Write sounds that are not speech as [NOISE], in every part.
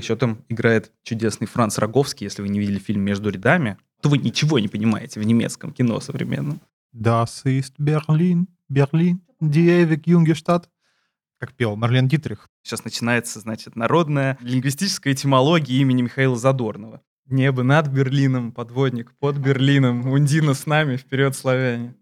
Еще там играет чудесный Франц Роговский. Если вы не видели фильм «Между рядами», то вы ничего не понимаете в немецком кино современном. Das ist Berlin, Berlin, die ewig junge Stadt. Как пел Марлен Дитрих. Сейчас начинается, значит, народная лингвистическая этимология имени Михаила Задорнова. Небо над Берлином, подводник под Берлином, Ундина с нами, вперед, славяне.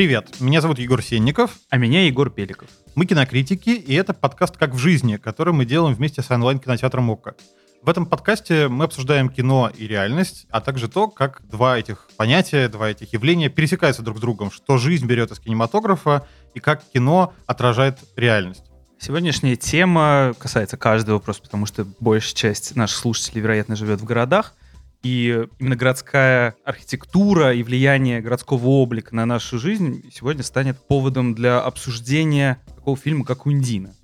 Привет, меня зовут Егор Сенников. А меня Егор Пеликов. Мы кинокритики, и это подкаст «Как в жизни», который мы делаем вместе с онлайн-кинотеатром ОККО. В этом подкасте мы обсуждаем кино и реальность, а также то, как два этих понятия, два этих явления пересекаются друг с другом, что жизнь берет из кинематографа и как кино отражает реальность. Сегодняшняя тема касается каждого, просто потому что большая часть наших слушателей, вероятно, живет в городах. И именно городская архитектура и влияние городского облика на нашу жизнь сегодня станет поводом для обсуждения такого фильма, как «Ундина».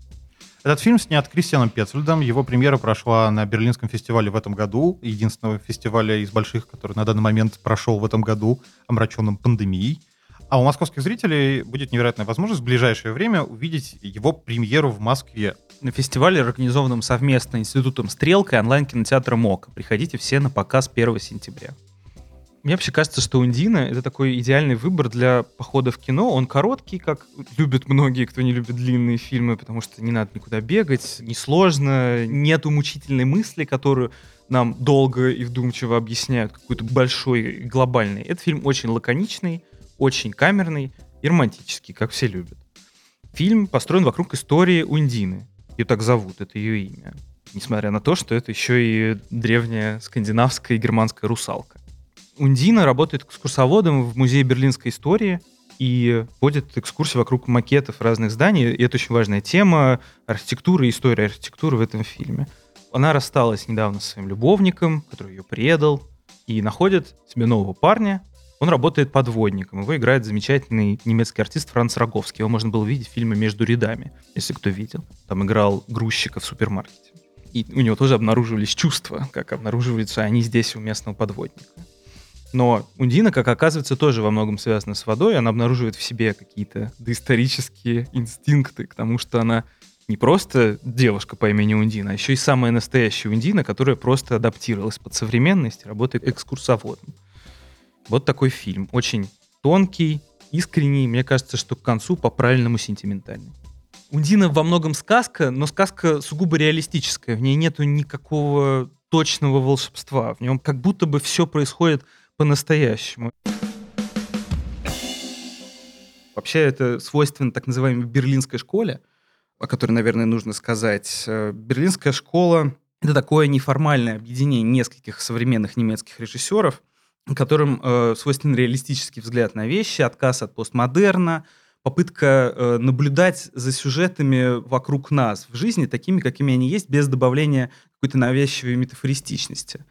Этот фильм снят Кристианом Петцельдом. Его премьера прошла на Берлинском фестивале в этом году, единственного фестиваля из больших, который на данный момент прошел в этом году, омраченным пандемией. А у московских зрителей будет невероятная возможность в ближайшее время увидеть его премьеру в Москве. На фестивале, организованном совместно Институтом «Стрелка» и онлайн-кинотеатром МОК. Приходите все на показ 1 сентября. Мне вообще кажется, что «Ундина» — это такой идеальный выбор для похода в кино. Он короткий, как любят многие, кто не любит длинные фильмы, потому что не надо никуда бегать, несложно, нету мучительной мысли, которую нам долго и вдумчиво объясняют, какой-то большой, глобальный. Этот фильм очень лаконичный, очень камерный и романтический, как все любят. Фильм построен вокруг истории Ундины. Ее так зовут, это ее имя. Несмотря на то, что это еще и древняя скандинавская и германская русалка. Ундина работает экскурсоводом в Музее берлинской истории и водит экскурсии вокруг макетов разных зданий. И это очень важная тема архитектуры и история архитектуры в этом фильме. Она рассталась недавно со своим любовником, который ее предал, и находит себе нового парня, он работает подводником. Его играет замечательный немецкий артист Франц Роговский. Его можно было видеть в фильме «Между рядами», если кто видел. Там играл грузчика в супермаркете. И у него тоже обнаруживались чувства, как обнаруживаются они здесь у местного подводника. Но Ундина, как оказывается, тоже во многом связана с водой. Она обнаруживает в себе какие-то доисторические инстинкты, к тому, что она не просто девушка по имени Ундина, а еще и самая настоящая Ундина, которая просто адаптировалась под современность, работает экскурсоводом. Вот такой фильм. Очень тонкий, искренний. Мне кажется, что к концу по-правильному сентиментальный. Ундина во многом сказка, но сказка сугубо реалистическая. В ней нету никакого точного волшебства. В нем как будто бы все происходит по-настоящему. Вообще это свойственно так называемой берлинской школе, о которой, наверное, нужно сказать. Э, берлинская школа — это такое неформальное объединение нескольких современных немецких режиссеров — которым э, свойственен реалистический взгляд на вещи, отказ от постмодерна, попытка э, наблюдать за сюжетами вокруг нас в жизни такими, какими они есть, без добавления какой-то навязчивой метафористичности.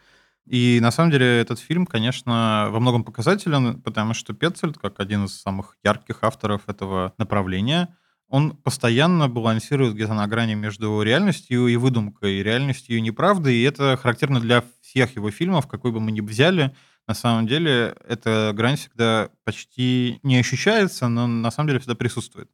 И на самом деле этот фильм, конечно, во многом показателен, потому что Петцельд, как один из самых ярких авторов этого направления, он постоянно балансирует где-то на грани между реальностью и выдумкой, реальностью и неправдой, и это характерно для всех его фильмов, какой бы мы ни взяли, на самом деле эта грань всегда почти не ощущается, но на самом деле всегда присутствует.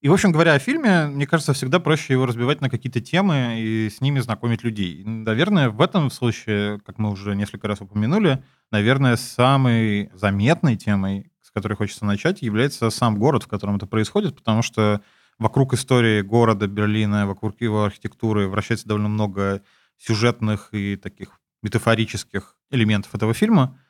И, в общем говоря, о фильме, мне кажется, всегда проще его разбивать на какие-то темы и с ними знакомить людей. наверное, в этом случае, как мы уже несколько раз упомянули, наверное, самой заметной темой, с которой хочется начать, является сам город, в котором это происходит, потому что вокруг истории города Берлина, вокруг его архитектуры вращается довольно много сюжетных и таких метафорических элементов этого фильма.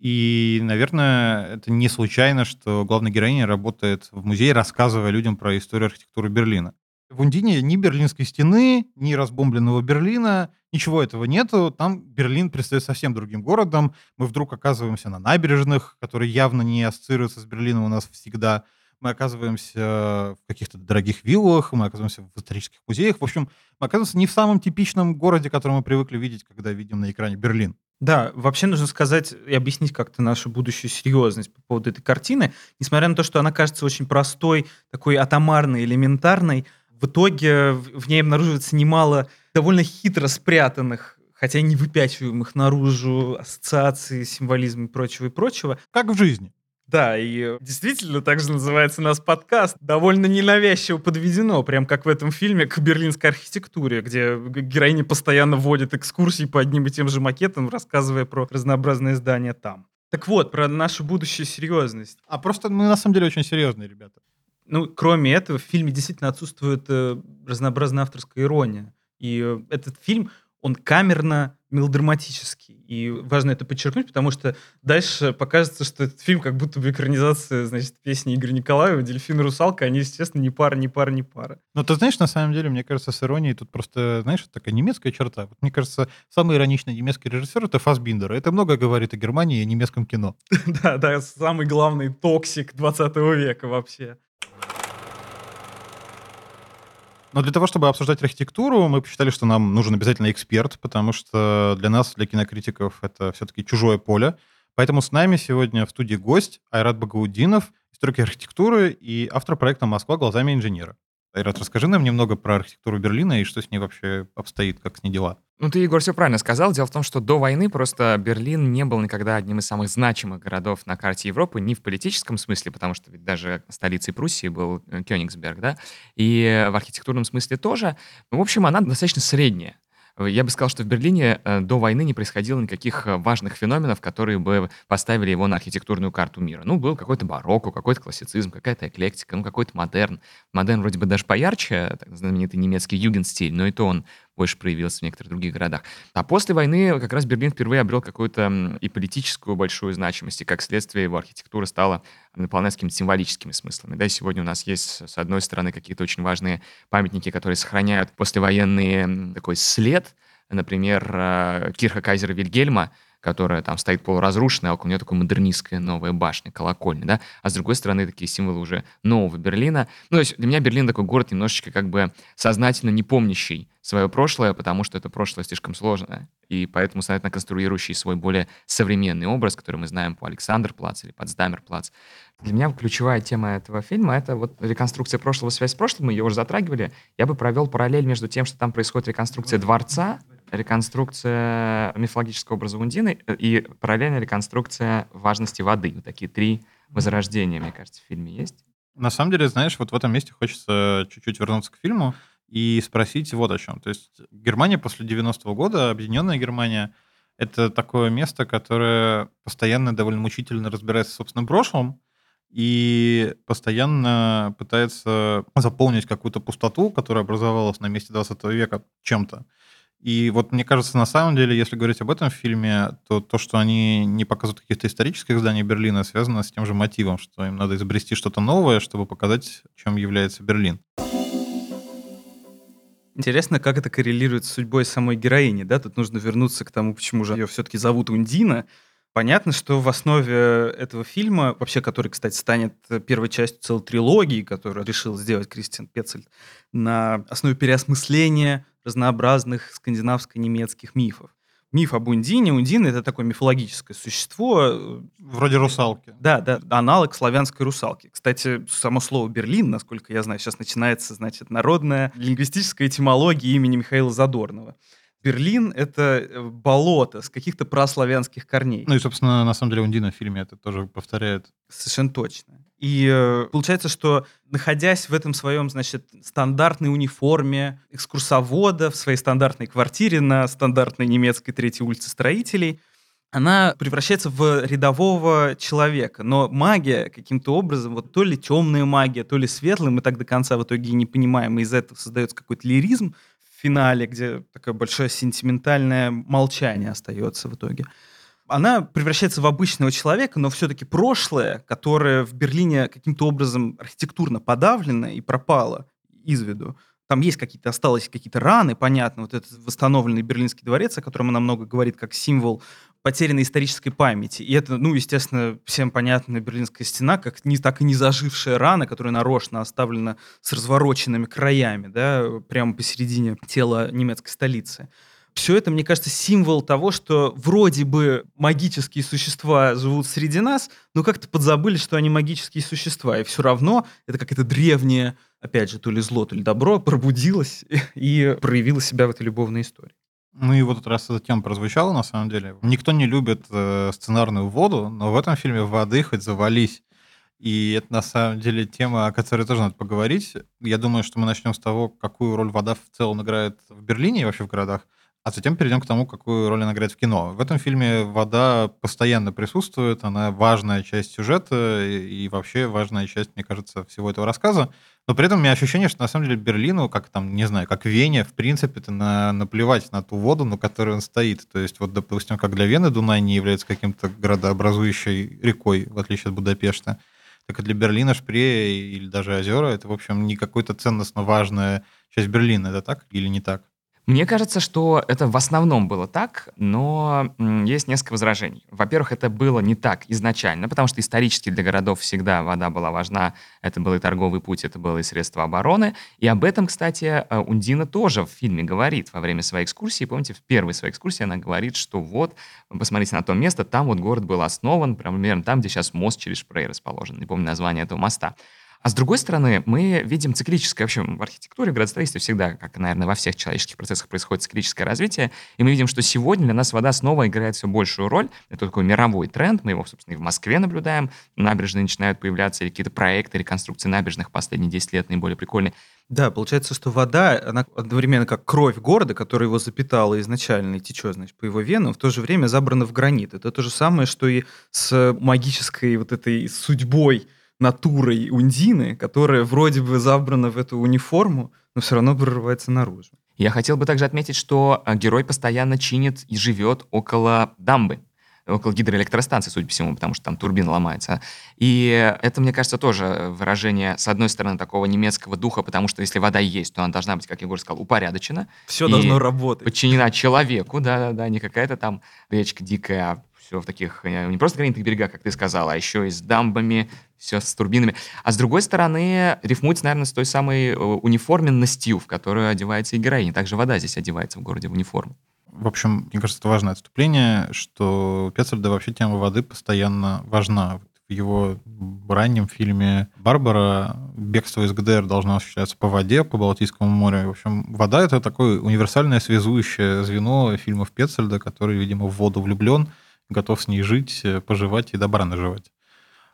И, наверное, это не случайно, что главная героиня работает в музее, рассказывая людям про историю архитектуры Берлина. В Ундине ни Берлинской стены, ни разбомбленного Берлина, ничего этого нету. Там Берлин предстает совсем другим городом. Мы вдруг оказываемся на набережных, которые явно не ассоциируются с Берлином у нас всегда. Мы оказываемся в каких-то дорогих виллах, мы оказываемся в исторических музеях. В общем, мы оказываемся не в самом типичном городе, который мы привыкли видеть, когда видим на экране Берлин. Да, вообще нужно сказать и объяснить как-то нашу будущую серьезность по поводу этой картины. Несмотря на то, что она кажется очень простой, такой атомарной, элементарной, в итоге в ней обнаруживается немало довольно хитро спрятанных хотя не выпячиваем их наружу, ассоциации, символизм и прочего и прочего. Как в жизни. Да, и действительно, так же называется у нас подкаст. Довольно ненавязчиво подведено, прям как в этом фильме к берлинской архитектуре, где героиня постоянно вводит экскурсии по одним и тем же макетам, рассказывая про разнообразные здания там. Так вот, про нашу будущую серьезность. А просто мы на самом деле очень серьезные ребята. Ну, кроме этого, в фильме действительно отсутствует э, разнообразная авторская ирония. И э, этот фильм, он камерно мелодраматический. И важно это подчеркнуть, потому что дальше покажется, что этот фильм как будто бы экранизация, значит, песни Игоря Николаева, «Дельфин и русалка», они, естественно, не пара, не пара, не пара. Но ты знаешь, на самом деле, мне кажется, с иронией тут просто, знаешь, такая немецкая черта. Вот, мне кажется, самый ироничный немецкий режиссер — это Фасбиндер. Это много говорит о Германии и о немецком кино. [LAUGHS] Да, да, самый главный токсик 20 века вообще. Но для того, чтобы обсуждать архитектуру, мы посчитали, что нам нужен обязательно эксперт, потому что для нас, для кинокритиков, это все-таки чужое поле. Поэтому с нами сегодня в студии гость Айрат Багаудинов, историк архитектуры и автор проекта «Москва глазами инженера». Айрат, расскажи нам немного про архитектуру Берлина и что с ней вообще обстоит, как с ней дела. Ну, ты, Егор, все правильно сказал. Дело в том, что до войны просто Берлин не был никогда одним из самых значимых городов на карте Европы, не в политическом смысле, потому что ведь даже столицей Пруссии был э, Кёнигсберг, да, и в архитектурном смысле тоже. В общем, она достаточно средняя. Я бы сказал, что в Берлине э, до войны не происходило никаких э, важных феноменов, которые бы поставили его на архитектурную карту мира. Ну, был какой-то барокко, какой-то классицизм, какая-то эклектика, ну, какой-то модерн. Модерн вроде бы даже поярче, так знаменитый немецкий югенстиль, но и то он больше проявился в некоторых других городах. А после войны как раз Берлин впервые обрел какую-то и политическую большую значимость, и как следствие его архитектура стала наполняться какими-то символическими смыслами. Да, сегодня у нас есть, с одной стороны, какие-то очень важные памятники, которые сохраняют послевоенный такой след, например, э, Кирха Кайзера Вильгельма, которая там стоит полуразрушенная, а около нее такая модернистская новая башня, колокольня, да, а с другой стороны такие символы уже нового Берлина. Ну, то есть для меня Берлин такой город немножечко как бы сознательно не помнящий свое прошлое, потому что это прошлое слишком сложное, и поэтому сознательно конструирующий свой более современный образ, который мы знаем по Александр-Плац или Потсдамер-Плац. Для меня ключевая тема этого фильма — это вот реконструкция прошлого, связь с прошлым, мы ее уже затрагивали. Я бы провел параллель между тем, что там происходит реконструкция дворца, реконструкция мифологического образа Ундины э, и параллельная реконструкция важности воды. Вот такие три возрождения, мне кажется, в фильме есть. На самом деле, знаешь, вот в этом месте хочется чуть-чуть вернуться к фильму и спросить вот о чем. То есть Германия после 90-го года, Объединенная Германия, это такое место, которое постоянно довольно мучительно разбирается в собственном прошлом и постоянно пытается заполнить какую-то пустоту, которая образовалась на месте 20 века чем-то. И вот мне кажется, на самом деле, если говорить об этом фильме, то то, что они не показывают каких-то исторических зданий Берлина, связано с тем же мотивом, что им надо изобрести что-то новое, чтобы показать, чем является Берлин. Интересно, как это коррелирует с судьбой самой героини, да? Тут нужно вернуться к тому, почему же ее все-таки зовут Ундина. Понятно, что в основе этого фильма, вообще, который, кстати, станет первой частью целой трилогии, которую решил сделать Кристиан Пецельд, на основе переосмысления разнообразных скандинавско-немецких мифов. Миф об Ундине. Ундина — это такое мифологическое существо. Э, Вроде русалки. Да, да, аналог славянской русалки. Кстати, само слово «Берлин», насколько я знаю, сейчас начинается, значит, народная лингвистическая этимология имени Михаила Задорнова. Берлин — это э, болото с каких-то прославянских корней. Ну и, собственно, на самом деле Ундина в фильме это тоже повторяет. Совершенно точно. И э, получается, что находясь в этом своем, значит, стандартной униформе экскурсовода в своей стандартной квартире на стандартной немецкой третьей улице строителей, она превращается в рядового человека. Но магия каким-то образом, вот то ли темная магия, то ли светлая, мы так до конца в итоге и не понимаем, и из этого создается какой-то лиризм, финале, где такое большое сентиментальное молчание остается в итоге. Она превращается в обычного человека, но все-таки прошлое, которое в Берлине каким-то образом архитектурно подавлено и пропало из виду, там есть какие-то, осталось какие-то раны, понятно, вот этот восстановленный Берлинский дворец, о котором она много говорит, как символ потерянной исторической памяти. И это, ну, естественно, всем понятная Берлинская стена, как не так и не зажившая рана, которая нарочно оставлена с развороченными краями, да, прямо посередине тела немецкой столицы. Все это, мне кажется, символ того, что вроде бы магические существа живут среди нас, но как-то подзабыли, что они магические существа. И все равно это какая-то древняя, опять же, то ли зло, то ли добро, пробудилось [LAUGHS] и проявило себя в этой любовной истории. Ну и вот этот раз эта тема прозвучала, на самом деле. Никто не любит э, сценарную воду, но в этом фильме воды хоть завались. И это на самом деле тема, о которой тоже надо поговорить. Я думаю, что мы начнем с того, какую роль вода в целом играет в Берлине и вообще в городах, а затем перейдем к тому, какую роль она играет в кино. В этом фильме вода постоянно присутствует, она важная часть сюжета и вообще важная часть, мне кажется, всего этого рассказа. Но при этом у меня ощущение, что на самом деле Берлину, как там, не знаю, как Вене, в принципе, это на, наплевать на ту воду, на которой он стоит. То есть вот, допустим, как для Вены Дунай не является каким-то градообразующей рекой, в отличие от Будапешта, так и для Берлина Шпрее или даже озера, это, в общем, не какая-то ценностно важная часть Берлина. Это так или не так? Мне кажется, что это в основном было так, но есть несколько возражений. Во-первых, это было не так изначально, потому что исторически для городов всегда вода была важна. Это был и торговый путь, это было и средство обороны. И об этом, кстати, э, Ундина тоже в фильме говорит во время своей экскурсии. Помните, в первой своей экскурсии она говорит, что вот, посмотрите на то место, там вот город был основан, примерно там, где сейчас мост через Шпрей расположен. Не помню название этого моста. А с другой стороны, мы видим циклическое, вообще в архитектуре, в градостроительстве всегда, как, наверное, во всех человеческих процессах происходит циклическое развитие, и мы видим, что сегодня для нас вода снова играет все большую роль. Это такой мировой тренд, мы его, собственно, и в Москве наблюдаем, набережные начинают появляться, или какие-то проекты реконструкции набережных последние 10 лет наиболее прикольные. Да, получается, что вода, она одновременно как кровь города, которая его запитала изначально и течет, значит, по его венам, в то же время забрана в гранит. Это то же самое, что и с магической вот этой судьбой натурой Ундины, которая вроде бы забрана в эту униформу, но все равно прорывается наружу. Я хотел бы также отметить, что а, герой постоянно чинит и живет около дамбы, около гидроэлектростанции, судя по всему, потому что там турбина ломается. И это, мне кажется, тоже выражение, с одной стороны, такого немецкого духа, потому что если вода есть, то она должна быть, как Егор сказал, упорядочена. Все должно работать. Подчинена человеку, да-да-да, не какая-то там речка дикая, а все в таких, э, не просто гранитных берегах, как ты сказал, а еще и с дамбами, все с турбинами. А с другой стороны, рифмуется, наверное, с той самой э, униформенностью, в которую одевается и героиня. Также вода здесь одевается в городе в униформу. В общем, мне кажется, это важное отступление, что Пецельда вообще тема воды постоянно важна. В его раннем фильме «Барбара» бегство из ГДР должно осуществляться по воде, по Балтийскому морю. В общем, вода — это такое универсальное связующее звено фильмов Пецельда, который, видимо, в воду влюблен — готов с ней жить, э, поживать и добра наживать.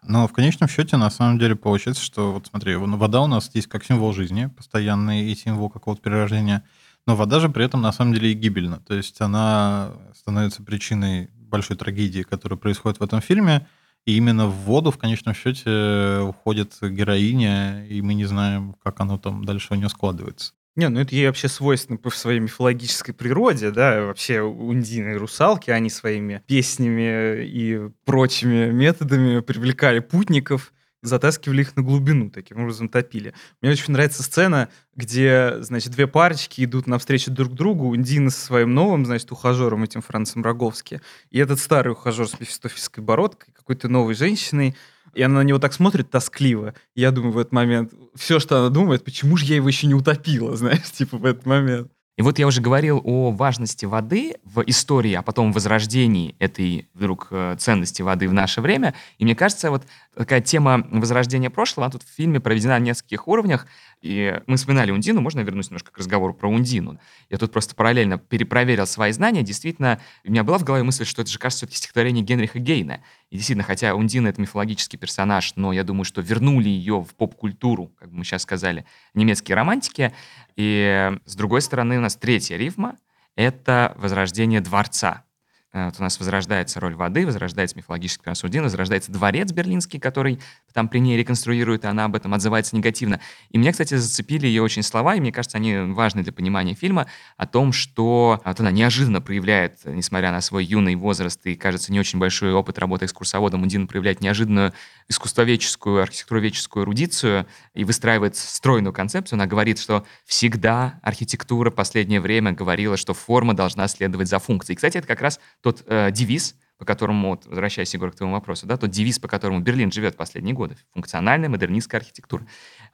Но в конечном счете, на самом деле, получается, что, вот смотри, вода у нас есть как символ жизни, постоянный и символ какого-то перерождения, но вода же при этом, на самом деле, и гибельна. То есть она становится причиной большой трагедии, которая происходит в этом фильме, и именно в воду, в конечном счете, уходит героиня, и мы не знаем, как оно там дальше у нее складывается. Не, ну это ей вообще свойственно по своей мифологической природе, да, вообще ундины и русалки, они своими песнями и прочими методами привлекали путников, затаскивали их на глубину, таким образом топили. Мне очень нравится сцена, где, значит, две парочки идут навстречу друг другу, Ундина со своим новым, значит, ухажером, этим Францем Роговски, и этот старый ухажер с мефистофельской бородкой, какой-то новой женщиной, и она на него так смотрит тоскливо. Я думаю в этот момент, все, что она думает, почему же я его еще не утопила, [LAUGHS] знаешь, типа в этот момент. И вот я уже говорил о важности воды в истории, а потом возрождении этой вдруг э, ценности воды в наше время. И мне кажется, вот такая тема возрождения прошлого, она тут в фильме проведена на нескольких уровнях. И мы вспоминали Ундину, можно вернусь немножко к разговору про Ундину? Я тут просто параллельно перепроверил свои знания. Действительно, у меня была в голове мысль, что это же, кажется, все-таки стихотворение Генриха Гейна. И действительно, хотя Ундина — это мифологический персонаж, но я думаю, что вернули ее в поп-культуру, как мы сейчас сказали, немецкие романтики. И с другой стороны, у нас третья рифма — это возрождение дворца. Э, вот у нас возрождается роль воды, возрождается мифологический Красудин, возрождается дворец берлинский, который там при ней реконструирует, и она об этом отзывается негативно. И меня, кстати, зацепили ее очень слова, и мне кажется, они важны для понимания фильма, о том, что вот она неожиданно проявляет, несмотря на свой юный возраст и, кажется, не очень большой опыт работы экскурсоводом, Ундина проявляет неожиданную искусствоведческую, архитектуроведческую эрудицию и выстраивает стройную концепцию. Она говорит, что всегда архитектура последнее время говорила, что форма должна следовать за функцией. И, кстати, это как раз тот э, девиз, по которому, вот, возвращаясь, Егор, к твоему вопросу, да, тот девиз, по которому Берлин живет последние годы, функциональная модернистская архитектура.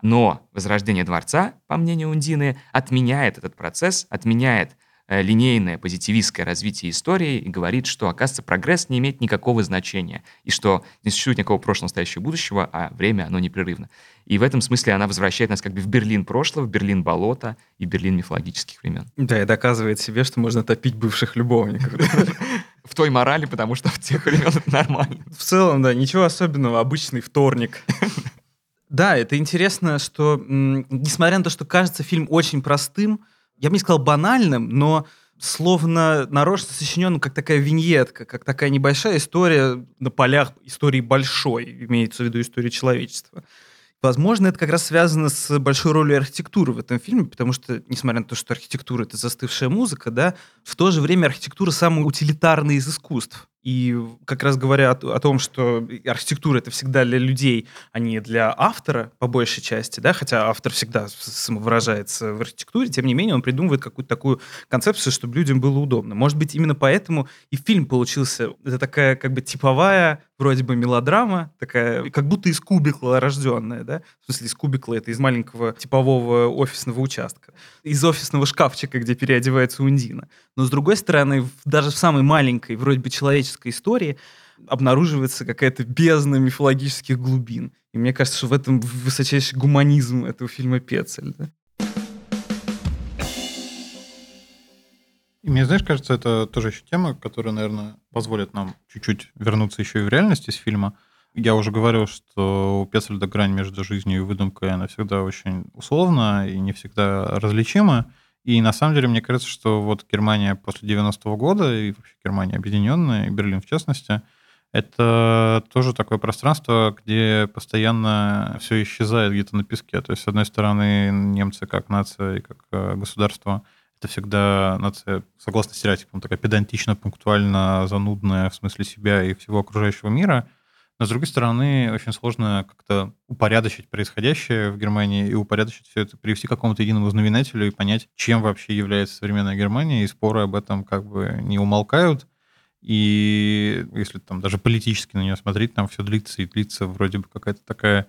Но возрождение дворца, по мнению Ундины, отменяет этот процесс, отменяет линейное позитивистское развитие истории и говорит, что, оказывается, прогресс не имеет никакого значения, и что не существует никакого прошлого, настоящего, будущего, а время, оно непрерывно. И в этом смысле она возвращает нас как бы в Берлин прошлого, в Берлин болота и Берлин мифологических времен. Да, и доказывает себе, что можно топить бывших любовников. [LAUGHS] В той морали, потому что в тех времен это нормально. В целом, да, ничего особенного, обычный вторник. [LAUGHS] Да, это интересно, что, несмотря на то, что кажется фильм очень простым, я бы не сказал банальным, но словно нарочно сочиненным, как такая виньетка, как такая небольшая история на полях истории большой, имеется в виду истории человечества. Возможно, это как раз связано с большой ролью архитектуры в этом фильме, потому что, несмотря на то, что архитектура — это застывшая музыка, да, в то же время архитектура — самый утилитарный из искусств. И как раз говоря о, о том, что архитектура это всегда для людей, а не для автора, по большей части, да, хотя автор всегда самовыражается в архитектуре, тем не менее он придумывает какую-то такую концепцию, чтобы людям было удобно. Может быть, именно поэтому и фильм получился, это такая как бы типовая вроде бы мелодрама, такая, как будто из кубикла рожденная, да, в смысле из кубикла, это из маленького типового офисного участка, из офисного шкафчика, где переодевается Ундина. Но с другой стороны, даже в самой маленькой, вроде бы человеческой истории, обнаруживается какая-то бездна мифологических глубин. И мне кажется, что в этом высочайший гуманизм этого фильма Пецель. Да? И мне, знаешь, кажется, это тоже еще тема, которая, наверное, позволит нам чуть-чуть вернуться еще и в реальность из фильма. Я уже говорил, что у Пецельда грань между жизнью и выдумкой, она всегда очень условна и не всегда различима. И на самом деле, мне кажется, что вот Германия после 90-го года, и вообще Германия объединенная, и Берлин в частности, это тоже такое пространство, где постоянно все исчезает где-то на песке. То есть, с одной стороны, немцы как нация и как э, государство это всегда нация, согласно стереотипам, такая педантично, пунктуально, занудная в смысле себя и всего окружающего мира – но, с другой стороны, очень сложно как-то упорядочить происходящее в Германии и упорядочить все это, привести к какому-то единому знаменателю и понять, чем вообще является современная Германия, и споры об этом как бы не умолкают. И если там даже политически на нее смотреть, там все длится и длится вроде бы какая-то такая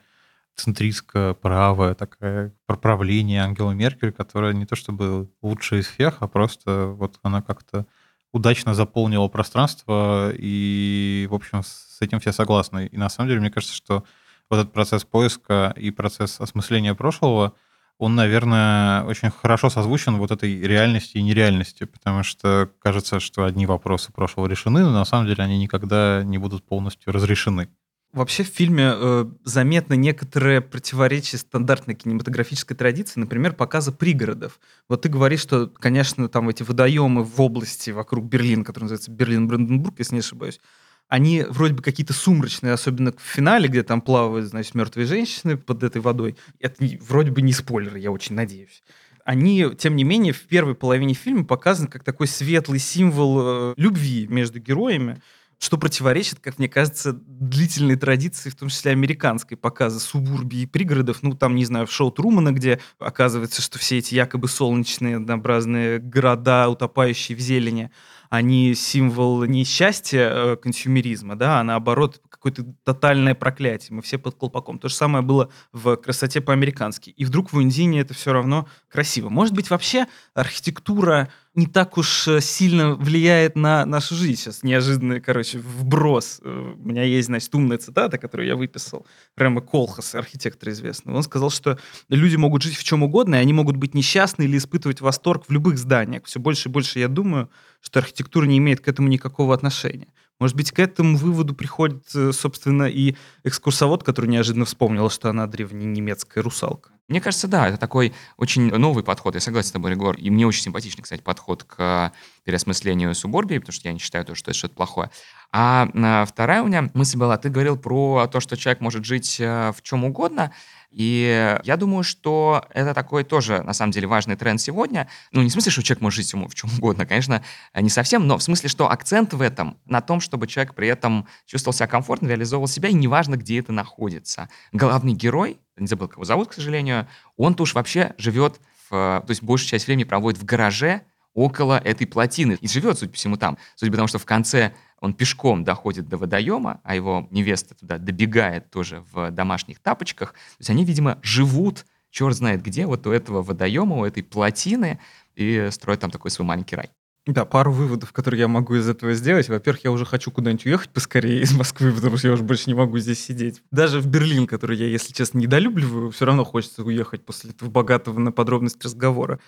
центристская, правая, такая проправление Ангелы Меркель, которая не то чтобы лучшая из всех, а просто вот она как-то удачно заполнила пространство, и, в общем, с этим все согласны. И на самом деле, мне кажется, что вот этот процесс поиска и процесс осмысления прошлого, он, наверное, очень хорошо созвучен вот этой реальности и нереальности, потому что кажется, что одни вопросы прошлого решены, но на самом деле они никогда не будут полностью разрешены. Вообще в фильме э, заметно некоторые противоречия стандартной кинематографической традиции, например, показа пригородов. Вот ты говоришь, что, конечно, там эти водоемы в области вокруг Берлина, который называется Берлин-Бранденбург, если не ошибаюсь, они вроде бы какие-то сумрачные, особенно в финале, где там плавают, значит, мертвые женщины под этой водой. Это вроде бы не спойлер, я очень надеюсь они, тем не менее, в первой половине фильма показаны как такой светлый символ э, любви между героями что противоречит, как мне кажется, длительной традиции, в том числе американской, показа субурбий и пригородов. Ну, там, не знаю, в шоу Трумана, где оказывается, что все эти якобы солнечные однообразные города, утопающие в зелени, они символ не счастья э, консюмеризма, да, а наоборот какое-то тотальное проклятие. Мы все под колпаком. То же самое было в «Красоте по-американски». И вдруг в «Ундине» это все равно красиво. Может быть, вообще архитектура не так уж э, сильно влияет на нашу жизнь. Сейчас неожиданный, короче, вброс. Э, у меня есть, значит, умная цитата, которую я выписал. Рэма Колхас, архитектор известный. Он сказал, что люди могут жить в чем угодно, и они могут быть несчастны или испытывать восторг в любых зданиях. Все больше и больше я думаю, что архитектура не имеет к этому никакого отношения. Может быть, к этому выводу приходит, э, собственно, и экскурсовод, который неожиданно вспомнил, что она древненемецкая русалка. Мне кажется, да, это такой очень новый подход. Я согласен с тобой, Регор. И мне очень симпатичный, кстати, подход к переосмыслению суборбии, потому что я не считаю, что это что-то плохое. А, а вторая у меня мысль была, ты говорил про то, что человек может жить э, в чем угодно. И я думаю, что это такой тоже, на самом деле, важный тренд сегодня. Ну, не в смысле, что человек может жить в чем угодно, конечно, не совсем, но в смысле, что акцент в этом на том, чтобы человек при этом чувствовал себя комфортно, реализовывал себя, и неважно, где это находится. Главный герой, не забыл, как его зовут, к сожалению, он-то уж вообще живет, в, то есть большую часть времени проводит в гараже около этой плотины и живет, судя по всему, там. Судя по тому, что в конце он пешком доходит до водоема, а его невеста туда добегает тоже в домашних тапочках. То есть они, видимо, живут черт знает где, вот у этого водоема, у этой плотины, и строят там такой свой маленький рай. Да, пару выводов, которые я могу из этого сделать. Во-первых, я уже хочу куда-нибудь уехать поскорее из Москвы, потому что я уже больше не могу здесь сидеть. Даже в Берлин, который я, если честно, недолюбливаю, все равно хочется уехать после этого богатого на подробность разговора.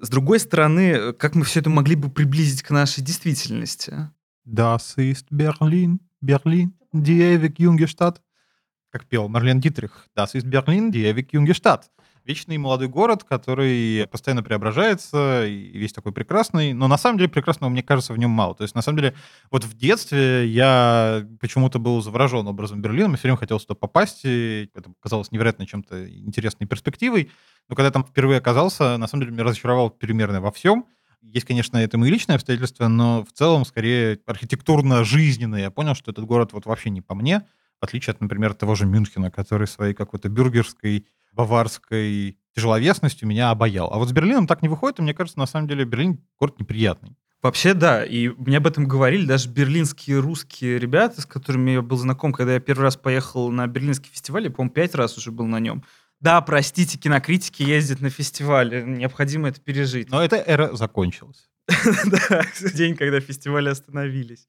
С другой стороны, как мы все это могли бы приблизить к нашей действительности? Das ist Berlin, Berlin, die ewig junge Stadt. Как пел Марлен Дитрих. Das ist Berlin, die ewig junge Stadt вечный молодой город, который постоянно преображается, и весь такой прекрасный, но на самом деле прекрасного, мне кажется, в нем мало. То есть, на самом деле, вот в детстве я почему-то был заворожен образом Берлина, мне все время хотелось туда попасть, и это казалось невероятно чем-то интересной перспективой, но когда я там впервые оказался, на самом деле, меня разочаровал примерно во всем, есть, конечно, это мои личные обстоятельства, но в целом, скорее, архитектурно-жизненные. Я понял, что этот город вот вообще не по мне, в отличие от, например, того же Мюнхена, который своей какой-то бюргерской баварской тяжеловесностью меня обаял. А вот с Берлином так не выходит, и мне кажется, на самом деле Берлин город неприятный. Вообще, да, и мне об этом говорили даже берлинские русские ребята, с которыми я был знаком, когда я первый раз поехал на берлинский фестиваль, я, по-моему, пять раз уже был на нем. Да, простите, кинокритики ездят на фестивале, необходимо это пережить. Но эта эра закончилась. [LAUGHS] Да, [LAUGHS] день, когда фестивали остановились.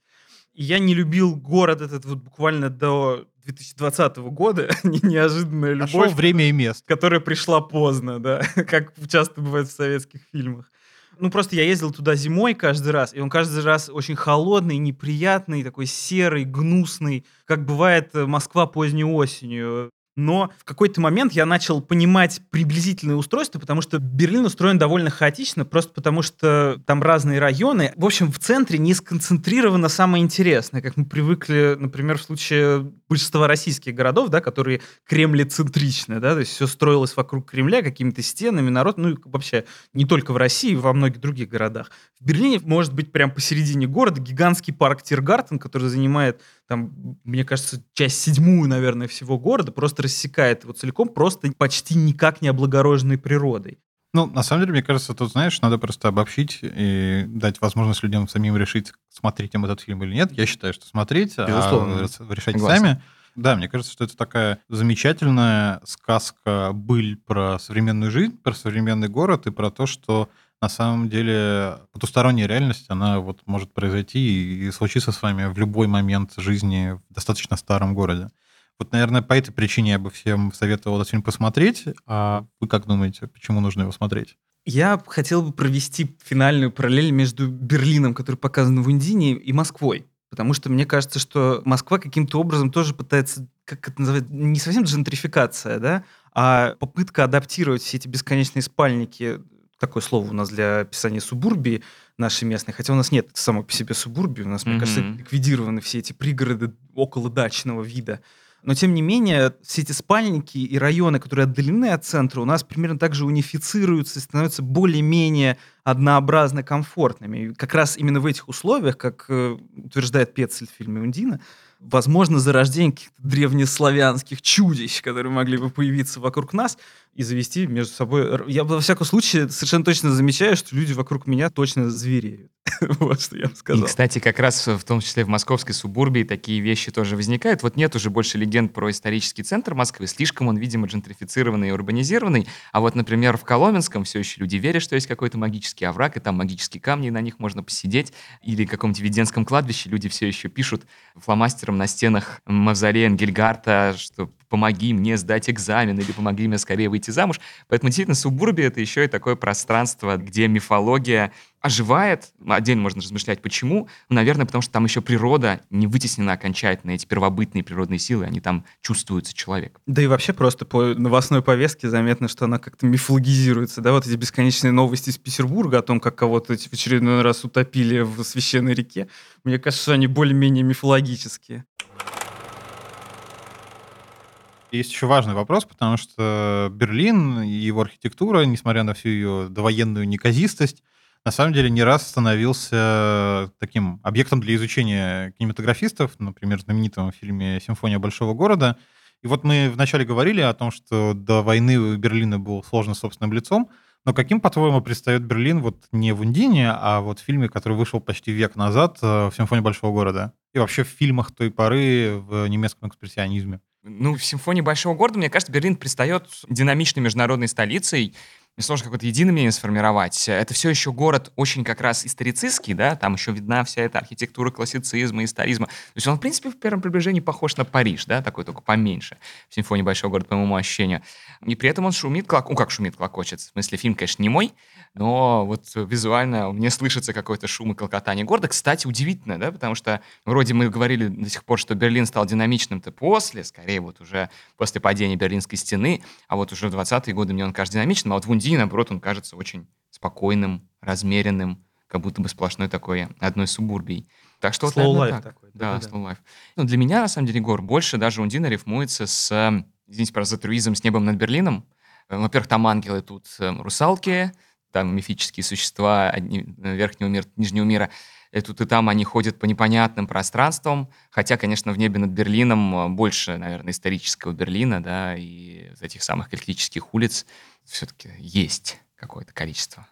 И я не любил город этот вот буквально до 2020 года. [LAUGHS] Неожиданная любовь. Нашел время и место. Которая пришла поздно, да, [LAUGHS] как часто бывает в советских фильмах. Ну, просто я ездил туда зимой каждый раз, и он каждый раз очень холодный, неприятный, такой серый, гнусный, как бывает э, Москва поздней осенью но в какой-то момент я начал понимать приблизительное устройство, потому что Берлин устроен довольно хаотично, просто потому что там разные районы. В общем, в центре не сконцентрировано самое интересное, как мы привыкли, например, в случае большинства российских городов, да, которые кремлецентричны, да, то есть все строилось вокруг Кремля какими-то стенами, народ, ну и вообще не только в России, во многих других городах. В Берлине может быть прям посередине города гигантский парк Тиргартен, который занимает там, мне кажется, часть седьмую, наверное, всего города, просто рассекает его целиком, просто почти никак не облагороженной природой. Ну, на самом деле, мне кажется, тут, знаешь, надо просто обобщить и дать возможность людям самим решить, смотреть им этот фильм или нет. Я считаю, что смотреть, а Безусловно. а решать Согласен. сами. Да, мне кажется, что это такая замечательная сказка быль про современную жизнь, про современный город и про то, что на самом деле потусторонняя реальность, она вот может произойти и случиться с вами в любой момент жизни в достаточно старом городе. Вот, наверное, по этой причине я бы всем советовал этот фильм посмотреть. А вы как думаете, почему нужно его смотреть? Я хотел бы провести финальную параллель между Берлином, который показан в Индине, и Москвой. Потому что мне кажется, что Москва каким-то образом тоже пытается, как это называется, не совсем джентрификация, да, а попытка адаптировать все эти бесконечные спальники такое слово у нас для описания субурбии нашей местной, хотя у нас нет само по себе субурбии, у нас, mm-hmm. мне кажется, ликвидированы все эти пригороды около дачного вида. Но, тем не менее, все эти спальники и районы, которые отдалены от центра, у нас примерно так же унифицируются и становятся более-менее однообразно комфортными. И как раз именно в этих условиях, как э, утверждает Пецель в фильме «Ундина», возможно, зарождение каких-то древнеславянских чудищ, которые могли бы появиться вокруг нас и завести между собой... Я, во всяком случае, совершенно точно замечаю, что люди вокруг меня точно звереют. [LAUGHS] вот что я вам сказал. И, кстати, как раз в том числе в московской субурбии такие вещи тоже возникают. Вот нет уже больше легенд про исторический центр Москвы. Слишком он, видимо, джентрифицированный и урбанизированный. А вот, например, в Коломенском все еще люди верят, что есть какой-то магический овраг, и там магические камни, и на них можно посидеть. Или в каком-нибудь Веденском кладбище люди все еще пишут фломастером на стенах мавзолея Энгельгарта, что помоги мне сдать экзамен или помоги мне скорее выйти замуж. Поэтому действительно субурбия — это еще и такое пространство, где мифология оживает. Отдельно можно размышлять, почему. Ну, наверное, потому что там еще природа не вытеснена окончательно. Эти первобытные природные силы, они там чувствуются человек. Да и вообще просто по новостной повестке заметно, что она как-то мифологизируется. Да, вот эти бесконечные новости из Петербурга о том, как кого-то в очередной раз утопили в священной реке. Мне кажется, что они более-менее мифологические. Есть еще важный вопрос, потому что Берлин и его архитектура, несмотря на всю ее довоенную неказистость, на самом деле не раз становился таким объектом для изучения кинематографистов, например, в знаменитом фильме «Симфония большого города». И вот мы вначале говорили о том, что до войны у Берлина был сложно собственным лицом, но каким, по-твоему, предстает Берлин вот не в «Ундине», а вот в фильме, который вышел почти век назад, э, в «Симфонии большого города»? И вообще в фильмах той поры в немецком экспрессионизме? Ну, в симфонии большого города, мне кажется, Берлин предстает динамичной международной столицей. Мне сложно какое-то единое мнение сформировать. Это все еще город очень как раз историцистский, да, там еще видна вся эта архитектура классицизма, историзма. То есть он, в принципе, в первом приближении похож на Париж, да, такой только поменьше, в симфонии большого города, по моему ощущению. И при этом он шумит, клок... ну как шумит, клокочет. В смысле, фильм, конечно, не мой, но вот визуально мне слышится какой-то шум и клокотание города. Кстати, удивительно, да, потому что вроде мы говорили до сих пор, что Берлин стал динамичным-то после, скорее вот уже после падения Берлинской стены, а вот уже в 20-е годы мне он кажется динамичным, а вот в Унди Ди, наоборот, он кажется очень спокойным, размеренным, как будто бы сплошной такой одной субурбией. Так что slow вот, life так. такой. Да, да, slow life. Ну, для меня, на самом деле, Гор, больше даже Ундина рифмуется с, извините, про затруизм с небом над Берлином. Во-первых, там ангелы, тут э, русалки, там мифические существа одни, э, верхнего мира, нижнего мира. И тут и там они ходят по непонятным пространствам, хотя, конечно, в небе над Берлином э, больше, наверное, исторического Берлина, да, и этих самых критических улиц все-таки есть какое-то количество.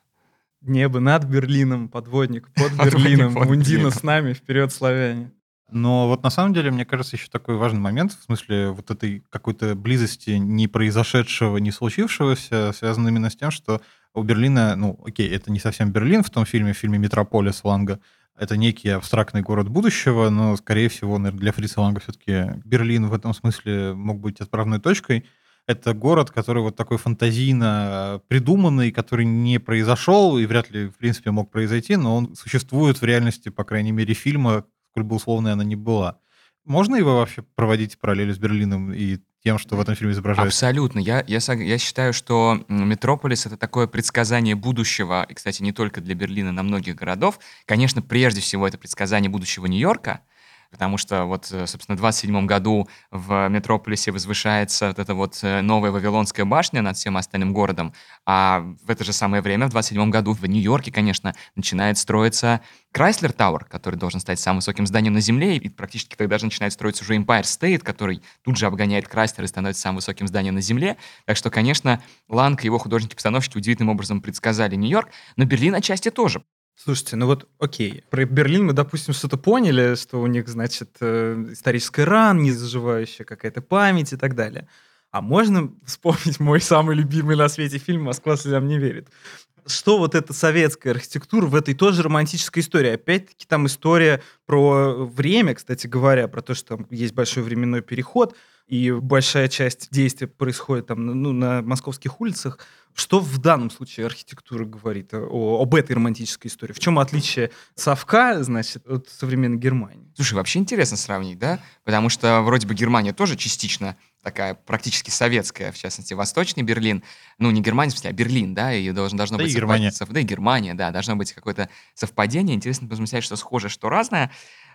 Небо над Берлином, подводник под [LAUGHS] Берлином, Мундина с нами, вперед, славяне. Но вот на самом деле, мне кажется, еще такой важный момент, в смысле вот этой какой-то близости не произошедшего, не случившегося, связан именно с тем, что у Берлина, ну, окей, это не совсем Берлин в том фильме, в фильме «Метрополис» Ланга, это некий абстрактный город будущего, но, скорее всего, наверное, для Фрица Ланга все-таки Берлин в этом смысле мог быть отправной точкой это город, который вот такой фантазийно придуманный, который не произошел и вряд ли, в принципе, мог произойти, но он существует в реальности, по крайней мере, фильма, сколь бы условной она ни была. Можно его вообще проводить параллели с Берлином и тем, что в этом фильме изображается? Абсолютно. Я, я, я считаю, что «Метрополис» — это такое предсказание будущего, и, кстати, не только для Берлина, на многих городов. Конечно, прежде всего, это предсказание будущего Нью-Йорка — потому что вот, э, собственно, в 27 году в Метрополисе возвышается вот эта вот э, новая Вавилонская башня над всем остальным городом, а в это же самое время, в 27 году в Нью-Йорке, конечно, начинает строиться Chrysler Tower, который должен стать самым высоким зданием на Земле, и практически тогда же начинает строиться уже Empire State, который тут же обгоняет Chrysler и становится самым высоким зданием на Земле. Так что, конечно, Ланг и его художники-постановщики удивительным образом предсказали Нью-Йорк, но Берлин отчасти тоже. Слушайте, ну вот окей, про Берлин мы, допустим, что-то поняли, что у них, значит, э, историческая ран, незаживающая какая-то память и так далее. А можно вспомнить мой самый любимый на свете фильм «Москва слезам не верит»? Что вот эта советская архитектура в этой тоже романтической истории? Опять-таки там история про время, кстати говоря, про то, что там есть большой временной переход, и большая часть действия происходит там ну, на московских улицах. Что в данном случае архитектура говорит о, об этой романтической истории? В чем отличие совка, значит, от современной Германии? Слушай, вообще интересно сравнить, да? Потому что вроде бы Германия тоже частично такая практически советская, в частности, Восточный Берлин. Ну, не Германия, в смысле, а Берлин, да, и должен, должно да быть... И Германия. Сов... Да, и Германия, да, должно быть какое-то совпадение. Интересно посмотреть, что схоже, что разное.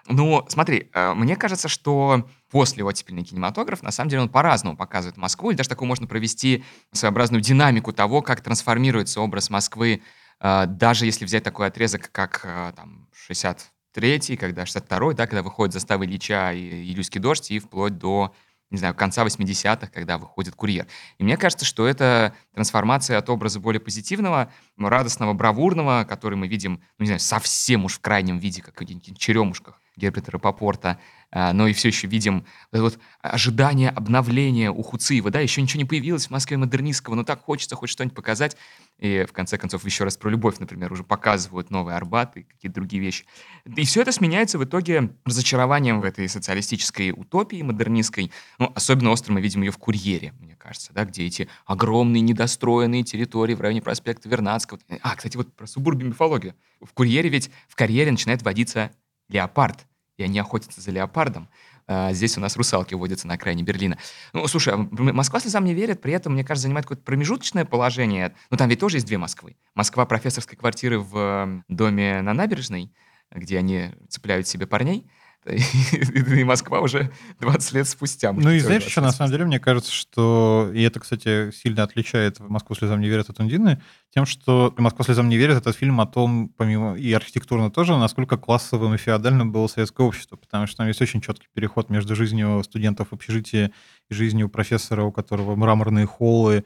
Ну, смотри, э, мне кажется, что после оттепельный кинематограф, на самом деле, он по-разному показывает Москву, и даже такую можно провести своеобразную динамику того, как трансформируется образ Москвы, э, даже если взять такой отрезок, как э, там 63-й, когда 62-й, да, когда выходит заставы Ильича и Илюйский дождь, и вплоть до не знаю, конца 80-х, когда выходит «Курьер». И мне кажется, что это трансформация от образа более позитивного, радостного, бравурного, который мы видим, ну, не знаю, совсем уж в крайнем виде, как в черемушках, Герберта Рапопорта, а, но и все еще видим вот, ожидание обновления у Хуциева, да, еще ничего не появилось в Москве модернистского, но так хочется хоть что-нибудь показать, и в конце концов еще раз про любовь, например, уже показывают новый Арбат и какие-то другие вещи. И все это сменяется в итоге разочарованием в этой социалистической утопии модернистской, ну, особенно остро мы видим ее в «Курьере», мне кажется, да, где эти огромные недостроенные территории в районе проспекта Вернадского. А, кстати, вот про субурбию мифологию. В «Курьере» ведь в карьере начинает водиться леопард, и они охотятся за леопардом. А здесь у нас русалки водятся на окраине Берлина. Ну, слушай, а Москва слезам не верит, при этом, мне кажется, занимает какое-то промежуточное положение. Ну, там ведь тоже есть две Москвы. Москва профессорской квартиры в доме на набережной, где они цепляют себе парней, [LAUGHS] и Москва уже 20 лет спустя. Ну и знаешь, еще на самом деле, мне кажется, что, и это, кстати, сильно отличает «Москву слезам не верят» от Ундины, тем, что «Москва слезам не верит» — этот фильм о том, помимо и архитектурно тоже, насколько классовым и феодальным было советское общество, потому что там есть очень четкий переход между жизнью студентов в общежитии и жизнью профессора, у которого мраморные холлы,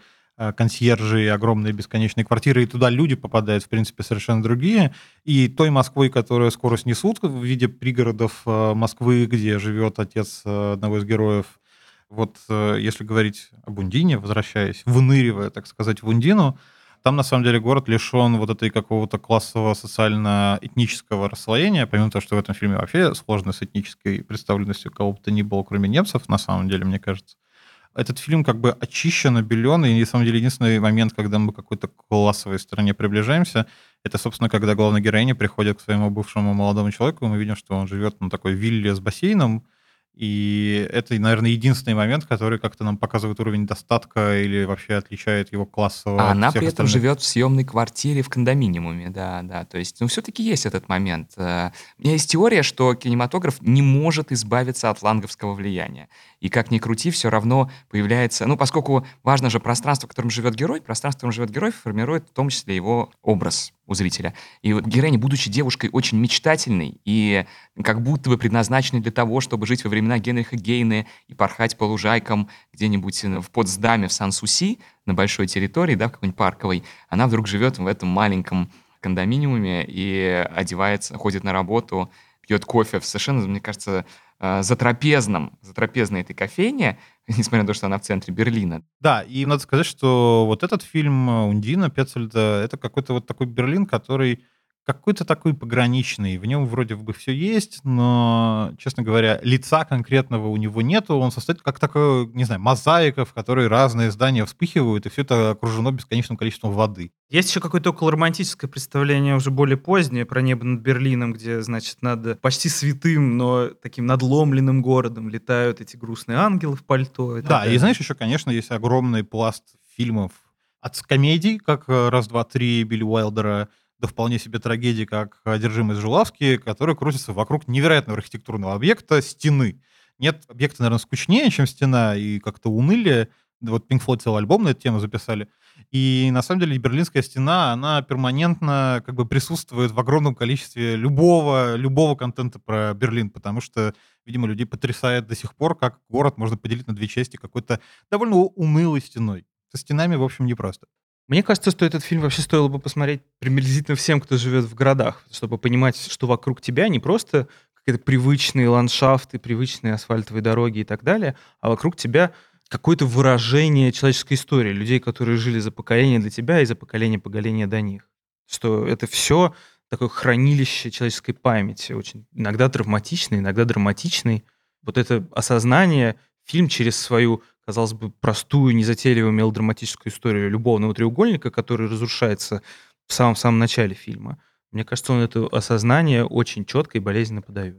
консьержи, огромные бесконечные квартиры, и туда люди попадают, в принципе, совершенно другие. И той Москвой, которую скоро снесут в виде пригородов э, Москвы, где живет отец э, одного из героев, вот если говорить об Ундине, возвращаясь, выныривая, так сказать, в Ундину, там, на самом деле, город лишен вот этой какого-то классового социально-этнического расслоения, помимо того, что в этом фильме вообще сложно с этнической представленностью кого бы то ни было, кроме немцев, на самом деле, мне кажется. Этот фильм как бы очищен, обелен, и, на самом деле, единственный момент, когда мы к какой-то классовой стороне приближаемся, это, собственно, когда главная героиня приходит к своему бывшему молодому человеку, и мы видим, что он живет на такой вилле с бассейном, и это, наверное, единственный момент, который как-то нам показывает уровень достатка или вообще отличает его классово. А она при этом живет в съемной квартире в кондоминиуме, да, да. То есть, ну, все-таки есть этот момент. Э, у меня есть теория, что кинематограф не может избавиться от ланговского влияния. И как ни крути, все равно появляется... Ну, поскольку важно же пространство, в котором живет герой, пространство, в котором живет герой, формирует в том числе его образ у зрителя. И вот героиня, будучи девушкой очень мечтательной и как будто бы предназначенной для того, чтобы жить во времена Генриха Гейне и порхать по лужайкам где-нибудь в Потсдаме, в Сан-Суси, на большой территории, да, в какой-нибудь парковой, она вдруг живет в этом маленьком кондоминиуме и одевается, ходит на работу, пьет кофе в совершенно, мне кажется, э, затрапезном, затрапезной этой кофейне, [LAUGHS] несмотря на то, что она в центре Берлина. Да, и надо сказать, что вот этот фильм Ундина Петцельда, это какой-то вот такой Берлин, который какой-то такой пограничный. В нем вроде бы все есть, но, честно говоря, лица конкретного у него нету. Он состоит как такой, не знаю, мозаика, в которой разные здания вспыхивают, и все это окружено бесконечным количеством воды. Есть еще какое-то околоромантическое представление, уже более позднее, про небо над Берлином, где, значит, над почти святым, но таким надломленным городом летают эти грустные ангелы в пальто. И да, и знаешь, еще, конечно, есть огромный пласт фильмов от комедий, как «Раз, два, три» Билли Уайлдера, до вполне себе трагедии, как «Одержимость Жулавски», который крутится вокруг невероятного архитектурного объекта — стены. Нет объекта, наверное, скучнее, чем стена, и как-то унылее. Вот Pink Floyd целый альбом на эту тему записали. И на самом деле Берлинская стена, она перманентно как бы присутствует в огромном количестве любого, любого контента про Берлин, потому что, видимо, людей потрясает до сих пор, как город можно поделить на две части какой-то довольно унылой стеной. Со стенами, в общем, непросто. Мне кажется, что этот фильм вообще стоило бы посмотреть приблизительно всем, кто живет в городах, чтобы понимать, что вокруг тебя не просто какие-то привычные ландшафты, привычные асфальтовые дороги и так далее, а вокруг тебя какое-то выражение человеческой истории, людей, которые жили за поколение для тебя и за поколение поколения до них. Что это все такое хранилище человеческой памяти, очень иногда травматичный, иногда драматичный. Вот это осознание фильм через свою казалось бы, простую, незатейливую мелодраматическую историю любовного треугольника, который разрушается в самом-самом начале фильма. Мне кажется, он это осознание очень четко и болезненно подает.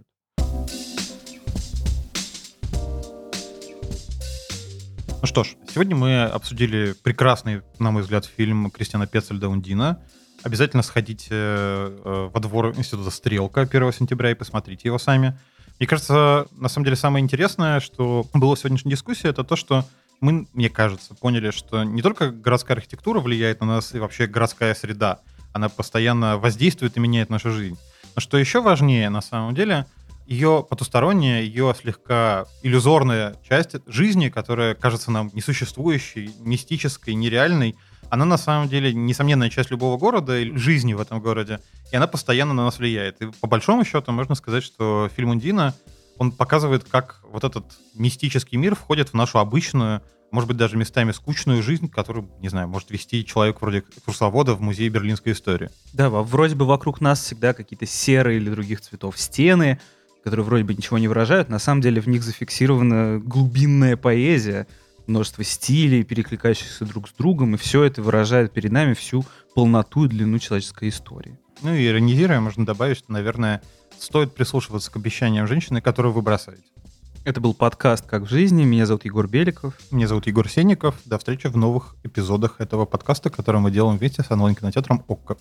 Ну что ж, сегодня мы обсудили прекрасный, на мой взгляд, фильм Кристиана Пецельда «Ундина». Обязательно сходите э, во двор Института «Стрелка» 1 сентября и посмотрите его сами. Мне кажется, на самом деле самое интересное, что было в сегодняшней дискуссии, это то, что мы, мне кажется, поняли, что не только городская архитектура влияет на нас и вообще городская среда, она постоянно воздействует и меняет нашу жизнь. Но что еще важнее, на самом деле, ее потусторонняя, ее слегка иллюзорная часть жизни, которая кажется нам несуществующей, мистической, нереальной, она на самом деле несомненная часть любого города и жизни в этом городе, и она постоянно на нас влияет. И по большому счету можно сказать, что фильм «Ундина», он показывает, как вот этот мистический мир входит в нашу обычную, может быть, даже местами скучную жизнь, которую, не знаю, может вести человек вроде экскурсовода в музей берлинской истории. Да, вроде бы вокруг нас всегда какие-то серые или других цветов стены, которые вроде бы ничего не выражают, на самом деле в них зафиксирована глубинная поэзия, множество стилей, перекликающихся друг с другом, и все это выражает перед нами всю полноту и длину человеческой истории. Ну и иронизируя, можно добавить, что, наверное, стоит прислушиваться к обещаниям женщины, которую вы бросаете. Это был подкаст «Как в жизни». Меня зовут Егор Беликов. Меня зовут Егор Сенников. До встречи в новых эпизодах этого подкаста, который мы делаем вместе с онлайн-кинотеатром «Окко».